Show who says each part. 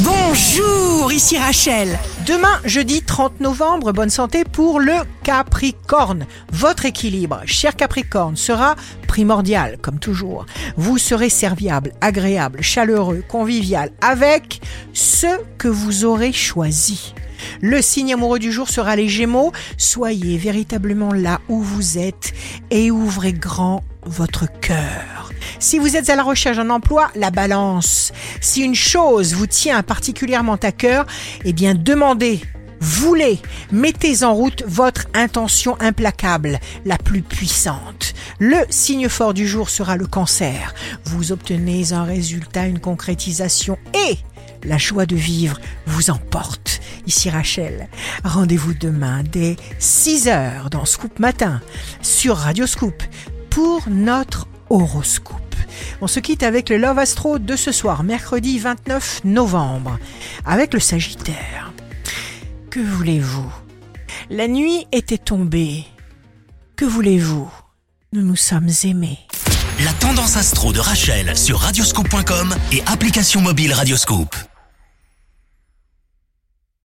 Speaker 1: Bonjour, ici Rachel. Demain, jeudi 30 novembre, bonne santé pour le Capricorne. Votre équilibre, cher Capricorne, sera primordial, comme toujours. Vous serez serviable, agréable, chaleureux, convivial, avec ce que vous aurez choisi. Le signe amoureux du jour sera les Gémeaux. Soyez véritablement là où vous êtes et ouvrez grand votre cœur. Si vous êtes à la recherche d'un emploi, la balance. Si une chose vous tient particulièrement à cœur, eh bien demandez, voulez, mettez en route votre intention implacable, la plus puissante. Le signe fort du jour sera le cancer. Vous obtenez un résultat, une concrétisation et la joie de vivre vous emporte. Ici Rachel. Rendez-vous demain dès 6 heures dans Scoop Matin sur Radio Scoop pour notre horoscope. On se quitte avec le Love Astro de ce soir, mercredi 29 novembre, avec le Sagittaire. Que voulez-vous? La nuit était tombée. Que voulez-vous? Nous nous sommes aimés.
Speaker 2: La tendance astro de Rachel sur radioscope.com et application mobile Radioscope.